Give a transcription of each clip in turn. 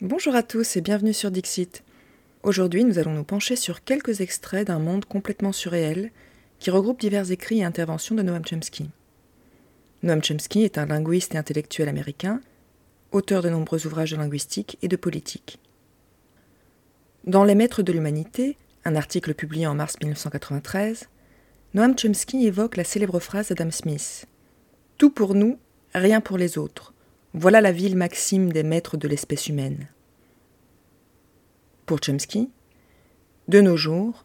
Bonjour à tous et bienvenue sur Dixit. Aujourd'hui, nous allons nous pencher sur quelques extraits d'un monde complètement surréel qui regroupe divers écrits et interventions de Noam Chomsky. Noam Chomsky est un linguiste et intellectuel américain, auteur de nombreux ouvrages de linguistique et de politique. Dans Les Maîtres de l'humanité, un article publié en mars 1993, Noam Chomsky évoque la célèbre phrase d'Adam Smith Tout pour nous, rien pour les autres. Voilà la ville maxime des maîtres de l'espèce humaine. Pour Chomsky, de nos jours,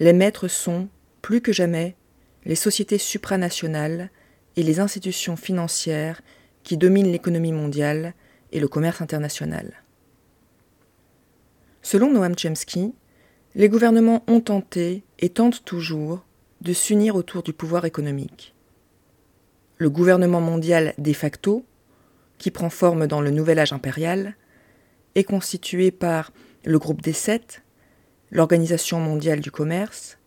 les maîtres sont, plus que jamais, les sociétés supranationales et les institutions financières qui dominent l'économie mondiale et le commerce international. Selon Noam Chomsky, les gouvernements ont tenté et tentent toujours de s'unir autour du pouvoir économique. Le gouvernement mondial de facto, qui prend forme dans le nouvel âge impérial, est constitué par le groupe des sept, l'Organisation mondiale du commerce,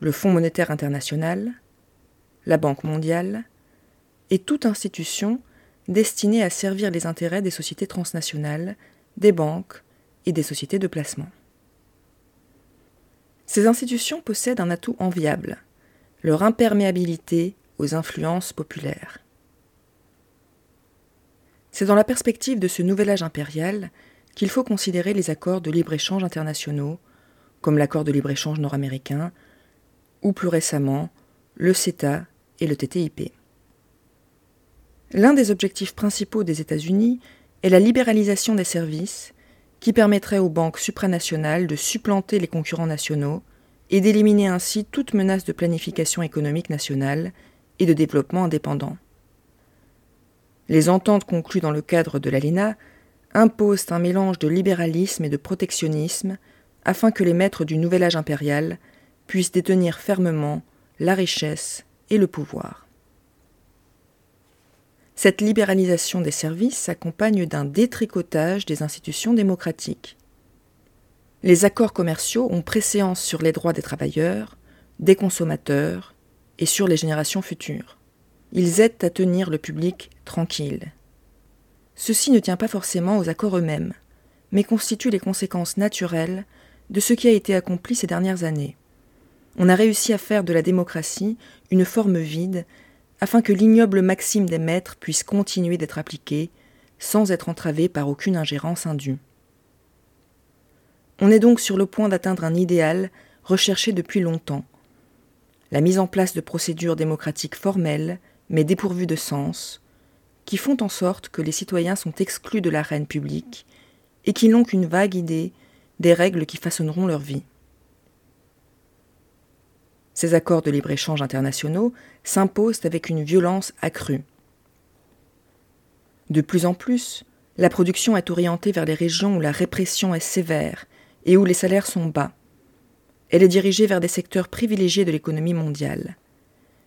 le Fonds monétaire international, la Banque mondiale, et toute institution destinée à servir les intérêts des sociétés transnationales, des banques et des sociétés de placement. Ces institutions possèdent un atout enviable, leur imperméabilité aux influences populaires. C'est dans la perspective de ce nouvel âge impérial qu'il faut considérer les accords de libre-échange internationaux, comme l'accord de libre-échange nord-américain, ou plus récemment le CETA et le TTIP. L'un des objectifs principaux des États-Unis est la libéralisation des services qui permettrait aux banques supranationales de supplanter les concurrents nationaux et d'éliminer ainsi toute menace de planification économique nationale et de développement indépendant. Les ententes conclues dans le cadre de l'ALENA imposent un mélange de libéralisme et de protectionnisme afin que les maîtres du nouvel âge impérial puissent détenir fermement la richesse et le pouvoir. Cette libéralisation des services s'accompagne d'un détricotage des institutions démocratiques. Les accords commerciaux ont préséance sur les droits des travailleurs, des consommateurs et sur les générations futures. Ils aident à tenir le public tranquille. Ceci ne tient pas forcément aux accords eux-mêmes, mais constitue les conséquences naturelles de ce qui a été accompli ces dernières années. On a réussi à faire de la démocratie une forme vide afin que l'ignoble maxime des maîtres puisse continuer d'être appliquée sans être entravée par aucune ingérence indue. On est donc sur le point d'atteindre un idéal recherché depuis longtemps la mise en place de procédures démocratiques formelles, mais dépourvues de sens, qui font en sorte que les citoyens sont exclus de l'arène publique et qu'ils n'ont qu'une vague idée des règles qui façonneront leur vie. Ces accords de libre-échange internationaux s'imposent avec une violence accrue. De plus en plus, la production est orientée vers les régions où la répression est sévère et où les salaires sont bas. Elle est dirigée vers des secteurs privilégiés de l'économie mondiale.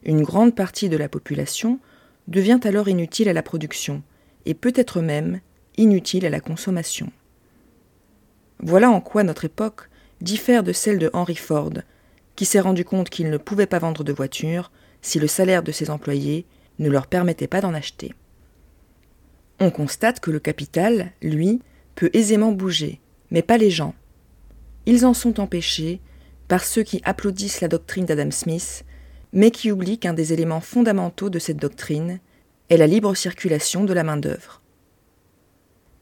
Une grande partie de la population devient alors inutile à la production et peut-être même inutile à la consommation. Voilà en quoi notre époque diffère de celle de Henry Ford, qui s'est rendu compte qu'il ne pouvait pas vendre de voiture si le salaire de ses employés ne leur permettait pas d'en acheter. On constate que le capital, lui, peut aisément bouger, mais pas les gens. Ils en sont empêchés par ceux qui applaudissent la doctrine d'Adam Smith, mais qui oublient qu'un des éléments fondamentaux de cette doctrine est la libre circulation de la main-d'œuvre.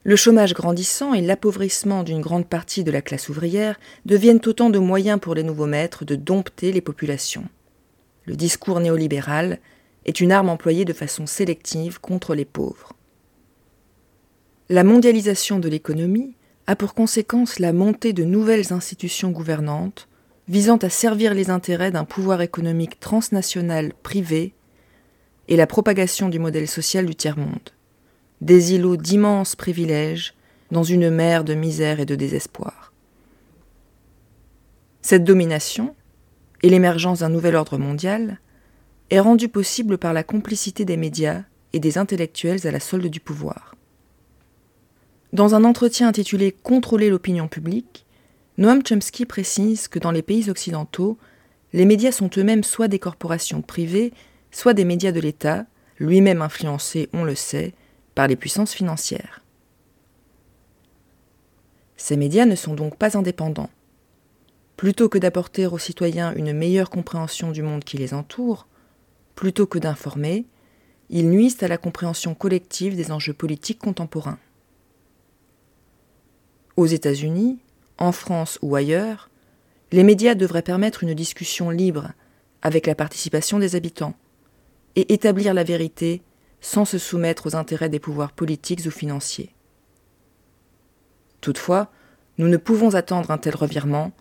Le chômage grandissant et l'appauvrissement d'une grande partie de la classe ouvrière deviennent autant de moyens pour les nouveaux maîtres de dompter les populations. Le discours néolibéral est une arme employée de façon sélective contre les pauvres. La mondialisation de l'économie a pour conséquence la montée de nouvelles institutions gouvernantes visant à servir les intérêts d'un pouvoir économique transnational privé et la propagation du modèle social du tiers-monde des îlots d'immenses privilèges dans une mer de misère et de désespoir. Cette domination, et l'émergence d'un nouvel ordre mondial, est rendue possible par la complicité des médias et des intellectuels à la solde du pouvoir. Dans un entretien intitulé Contrôler l'opinion publique, Noam Chomsky précise que dans les pays occidentaux, les médias sont eux-mêmes soit des corporations privées, soit des médias de l'État, lui-même influencés, on le sait, par les puissances financières. Ces médias ne sont donc pas indépendants. Plutôt que d'apporter aux citoyens une meilleure compréhension du monde qui les entoure, plutôt que d'informer, ils nuisent à la compréhension collective des enjeux politiques contemporains. Aux États-Unis, en France ou ailleurs, les médias devraient permettre une discussion libre avec la participation des habitants et établir la vérité sans se soumettre aux intérêts des pouvoirs politiques ou financiers. Toutefois, nous ne pouvons attendre un tel revirement,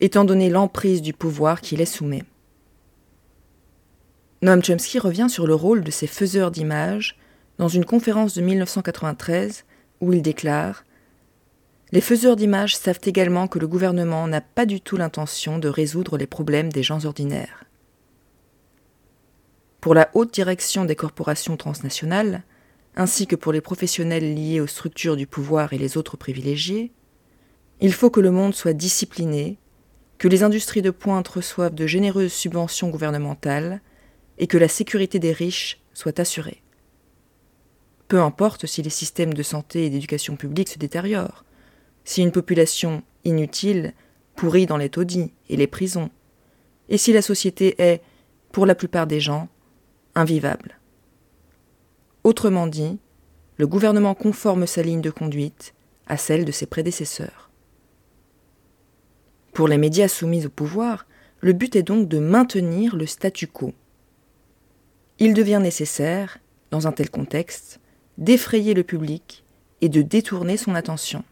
étant donné l'emprise du pouvoir qui les soumet. Noam Chomsky revient sur le rôle de ces faiseurs d'images dans une conférence de 1993 où il déclare Les faiseurs d'images savent également que le gouvernement n'a pas du tout l'intention de résoudre les problèmes des gens ordinaires. Pour la haute direction des corporations transnationales, ainsi que pour les professionnels liés aux structures du pouvoir et les autres privilégiés, il faut que le monde soit discipliné, que les industries de pointe reçoivent de généreuses subventions gouvernementales, et que la sécurité des riches soit assurée. Peu importe si les systèmes de santé et d'éducation publique se détériorent, si une population inutile pourrit dans les taudis et les prisons, et si la société est, pour la plupart des gens, invivable. Autrement dit, le gouvernement conforme sa ligne de conduite à celle de ses prédécesseurs. Pour les médias soumis au pouvoir, le but est donc de maintenir le statu quo. Il devient nécessaire, dans un tel contexte, d'effrayer le public et de détourner son attention.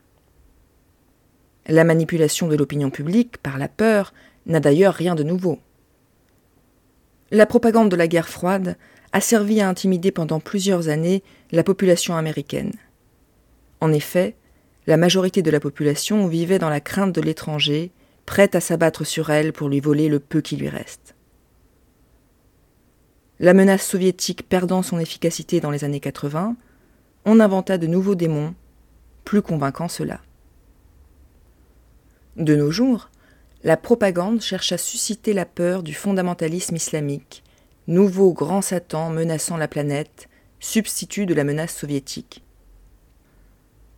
La manipulation de l'opinion publique par la peur n'a d'ailleurs rien de nouveau. La propagande de la guerre froide a servi à intimider pendant plusieurs années la population américaine. En effet, la majorité de la population vivait dans la crainte de l'étranger, prête à s'abattre sur elle pour lui voler le peu qui lui reste. La menace soviétique perdant son efficacité dans les années 80, on inventa de nouveaux démons, plus convaincants ceux-là. De nos jours, la propagande cherche à susciter la peur du fondamentalisme islamique, nouveau grand Satan menaçant la planète, substitut de la menace soviétique.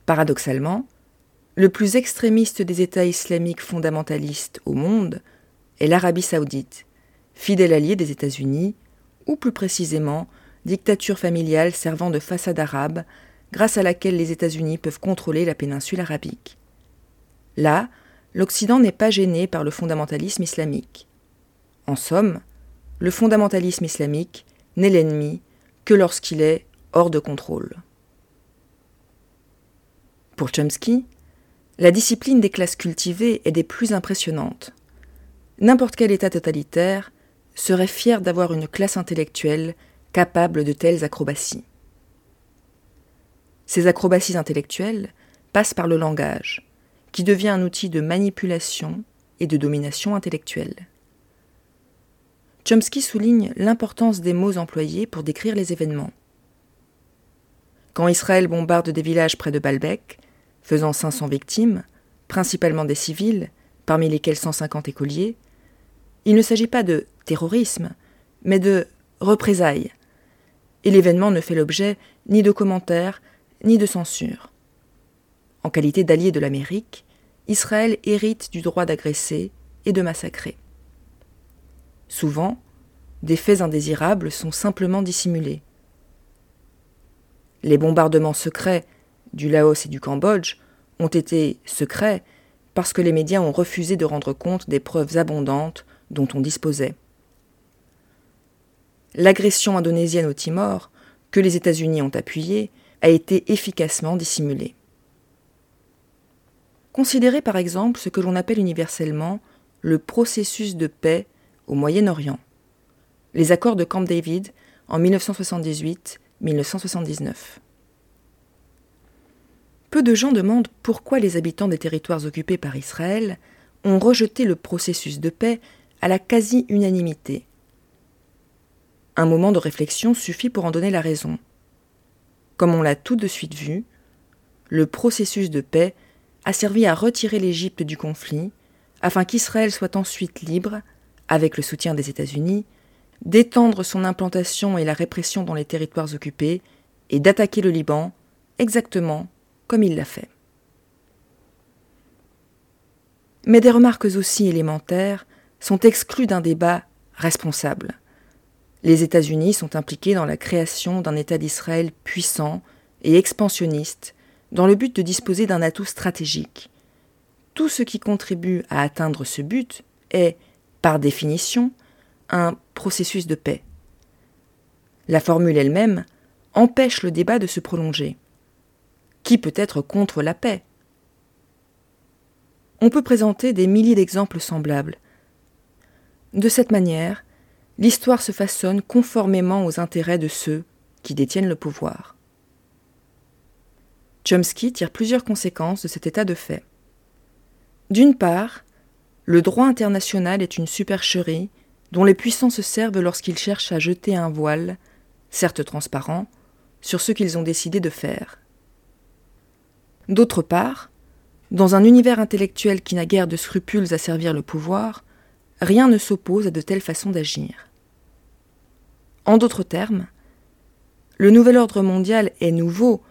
Paradoxalement, le plus extrémiste des États islamiques fondamentalistes au monde est l'Arabie saoudite, fidèle allié des États-Unis ou plus précisément dictature familiale servant de façade arabe, grâce à laquelle les États-Unis peuvent contrôler la péninsule arabique. Là, l'Occident n'est pas gêné par le fondamentalisme islamique. En somme, le fondamentalisme islamique n'est l'ennemi que lorsqu'il est hors de contrôle. Pour Chomsky, la discipline des classes cultivées est des plus impressionnantes. N'importe quel État totalitaire serait fier d'avoir une classe intellectuelle capable de telles acrobaties. Ces acrobaties intellectuelles passent par le langage, qui devient un outil de manipulation et de domination intellectuelle. Chomsky souligne l'importance des mots employés pour décrire les événements. Quand Israël bombarde des villages près de Baalbek, faisant 500 victimes, principalement des civils, parmi lesquels 150 écoliers, il ne s'agit pas de terrorisme, mais de représailles. Et l'événement ne fait l'objet ni de commentaires, ni de censure. En qualité d'allié de l'Amérique, Israël hérite du droit d'agresser et de massacrer. Souvent, des faits indésirables sont simplement dissimulés. Les bombardements secrets du Laos et du Cambodge ont été secrets parce que les médias ont refusé de rendre compte des preuves abondantes dont on disposait. L'agression indonésienne au Timor, que les États-Unis ont appuyée, a été efficacement dissimulée. Considérez par exemple ce que l'on appelle universellement le processus de paix au Moyen-Orient. Les accords de Camp David en 1978-1979. Peu de gens demandent pourquoi les habitants des territoires occupés par Israël ont rejeté le processus de paix à la quasi-unanimité. Un moment de réflexion suffit pour en donner la raison. Comme on l'a tout de suite vu, le processus de paix a servi à retirer l'Égypte du conflit, afin qu'Israël soit ensuite libre, avec le soutien des États-Unis, d'étendre son implantation et la répression dans les territoires occupés et d'attaquer le Liban exactement comme il l'a fait. Mais des remarques aussi élémentaires sont exclues d'un débat responsable. Les États-Unis sont impliqués dans la création d'un État d'Israël puissant et expansionniste dans le but de disposer d'un atout stratégique. Tout ce qui contribue à atteindre ce but est, par définition, un processus de paix. La formule elle-même empêche le débat de se prolonger. Qui peut être contre la paix? On peut présenter des milliers d'exemples semblables. De cette manière, l'histoire se façonne conformément aux intérêts de ceux qui détiennent le pouvoir. Chomsky tire plusieurs conséquences de cet état de fait. D'une part, le droit international est une supercherie dont les puissants se servent lorsqu'ils cherchent à jeter un voile, certes transparent, sur ce qu'ils ont décidé de faire. D'autre part, dans un univers intellectuel qui n'a guère de scrupules à servir le pouvoir, rien ne s'oppose à de telles façons d'agir. En d'autres termes, le nouvel ordre mondial est nouveau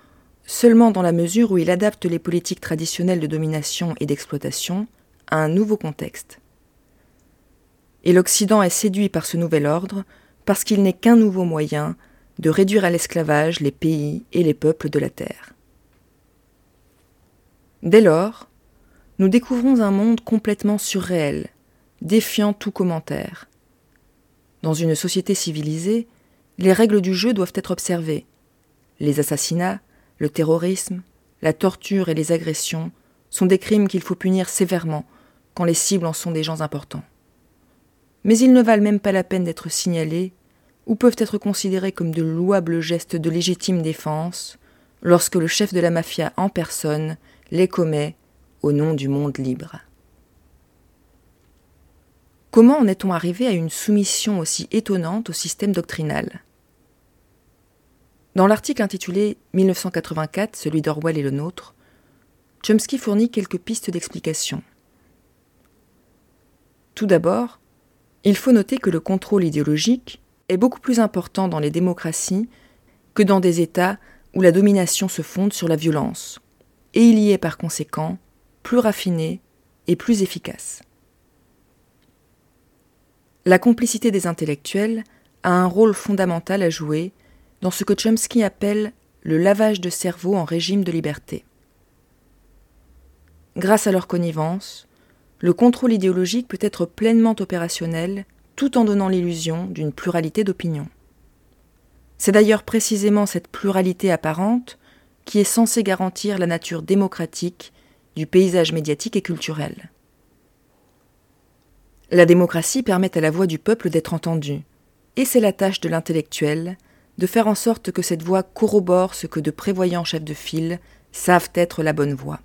seulement dans la mesure où il adapte les politiques traditionnelles de domination et d'exploitation à un nouveau contexte. Et l'Occident est séduit par ce nouvel ordre parce qu'il n'est qu'un nouveau moyen de réduire à l'esclavage les pays et les peuples de la Terre. Dès lors, nous découvrons un monde complètement surréel, défiant tout commentaire. Dans une société civilisée, les règles du jeu doivent être observées. Les assassinats, le terrorisme, la torture et les agressions sont des crimes qu'il faut punir sévèrement quand les cibles en sont des gens importants. Mais ils ne valent même pas la peine d'être signalés ou peuvent être considérés comme de louables gestes de légitime défense lorsque le chef de la mafia en personne les commet au nom du monde libre. Comment en est-on arrivé à une soumission aussi étonnante au système doctrinal? Dans l'article intitulé 1984, celui d'Orwell et le nôtre, Chomsky fournit quelques pistes d'explication. Tout d'abord, il faut noter que le contrôle idéologique est beaucoup plus important dans les démocraties que dans des États où la domination se fonde sur la violence, et il y est par conséquent plus raffiné et plus efficace. La complicité des intellectuels a un rôle fondamental à jouer dans ce que Chomsky appelle le lavage de cerveau en régime de liberté. Grâce à leur connivence, le contrôle idéologique peut être pleinement opérationnel tout en donnant l'illusion d'une pluralité d'opinions. C'est d'ailleurs précisément cette pluralité apparente qui est censée garantir la nature démocratique du paysage médiatique et culturel. La démocratie permet à la voix du peuple d'être entendue, et c'est la tâche de l'intellectuel de faire en sorte que cette voix corrobore ce que de prévoyants chefs de file savent être la bonne voie.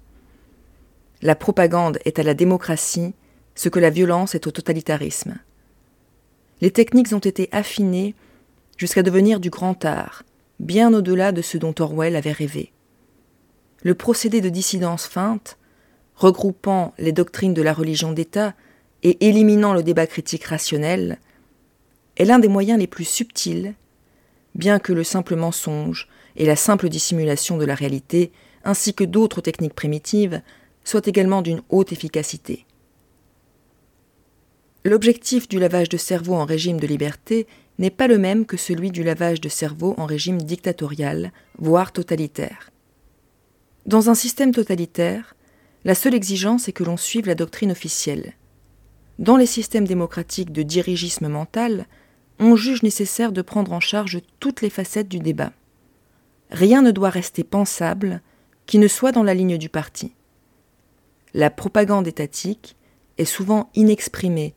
La propagande est à la démocratie ce que la violence est au totalitarisme. Les techniques ont été affinées jusqu'à devenir du grand art, bien au-delà de ce dont Orwell avait rêvé. Le procédé de dissidence feinte, regroupant les doctrines de la religion d'État et éliminant le débat critique rationnel, est l'un des moyens les plus subtils bien que le simple mensonge et la simple dissimulation de la réalité, ainsi que d'autres techniques primitives, soient également d'une haute efficacité. L'objectif du lavage de cerveau en régime de liberté n'est pas le même que celui du lavage de cerveau en régime dictatorial, voire totalitaire. Dans un système totalitaire, la seule exigence est que l'on suive la doctrine officielle. Dans les systèmes démocratiques de dirigisme mental, on juge nécessaire de prendre en charge toutes les facettes du débat. Rien ne doit rester pensable qui ne soit dans la ligne du parti. La propagande étatique est souvent inexprimée,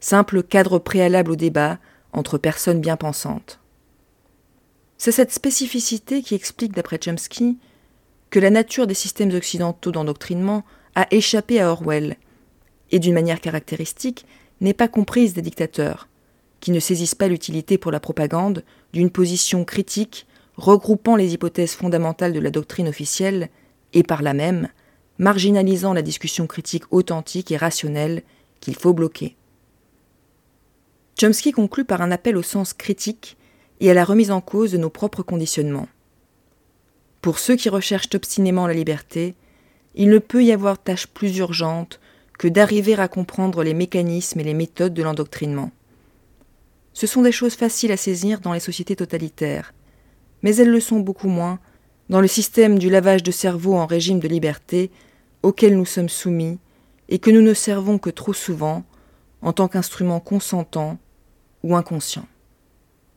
simple cadre préalable au débat entre personnes bien pensantes. C'est cette spécificité qui explique, d'après Chomsky, que la nature des systèmes occidentaux d'endoctrinement a échappé à Orwell, et d'une manière caractéristique n'est pas comprise des dictateurs, qui ne saisissent pas l'utilité pour la propagande d'une position critique regroupant les hypothèses fondamentales de la doctrine officielle et par là même marginalisant la discussion critique authentique et rationnelle qu'il faut bloquer. Chomsky conclut par un appel au sens critique et à la remise en cause de nos propres conditionnements. Pour ceux qui recherchent obstinément la liberté, il ne peut y avoir tâche plus urgente que d'arriver à comprendre les mécanismes et les méthodes de l'endoctrinement. Ce sont des choses faciles à saisir dans les sociétés totalitaires, mais elles le sont beaucoup moins dans le système du lavage de cerveau en régime de liberté auquel nous sommes soumis et que nous ne servons que trop souvent en tant qu'instrument consentant ou inconscient.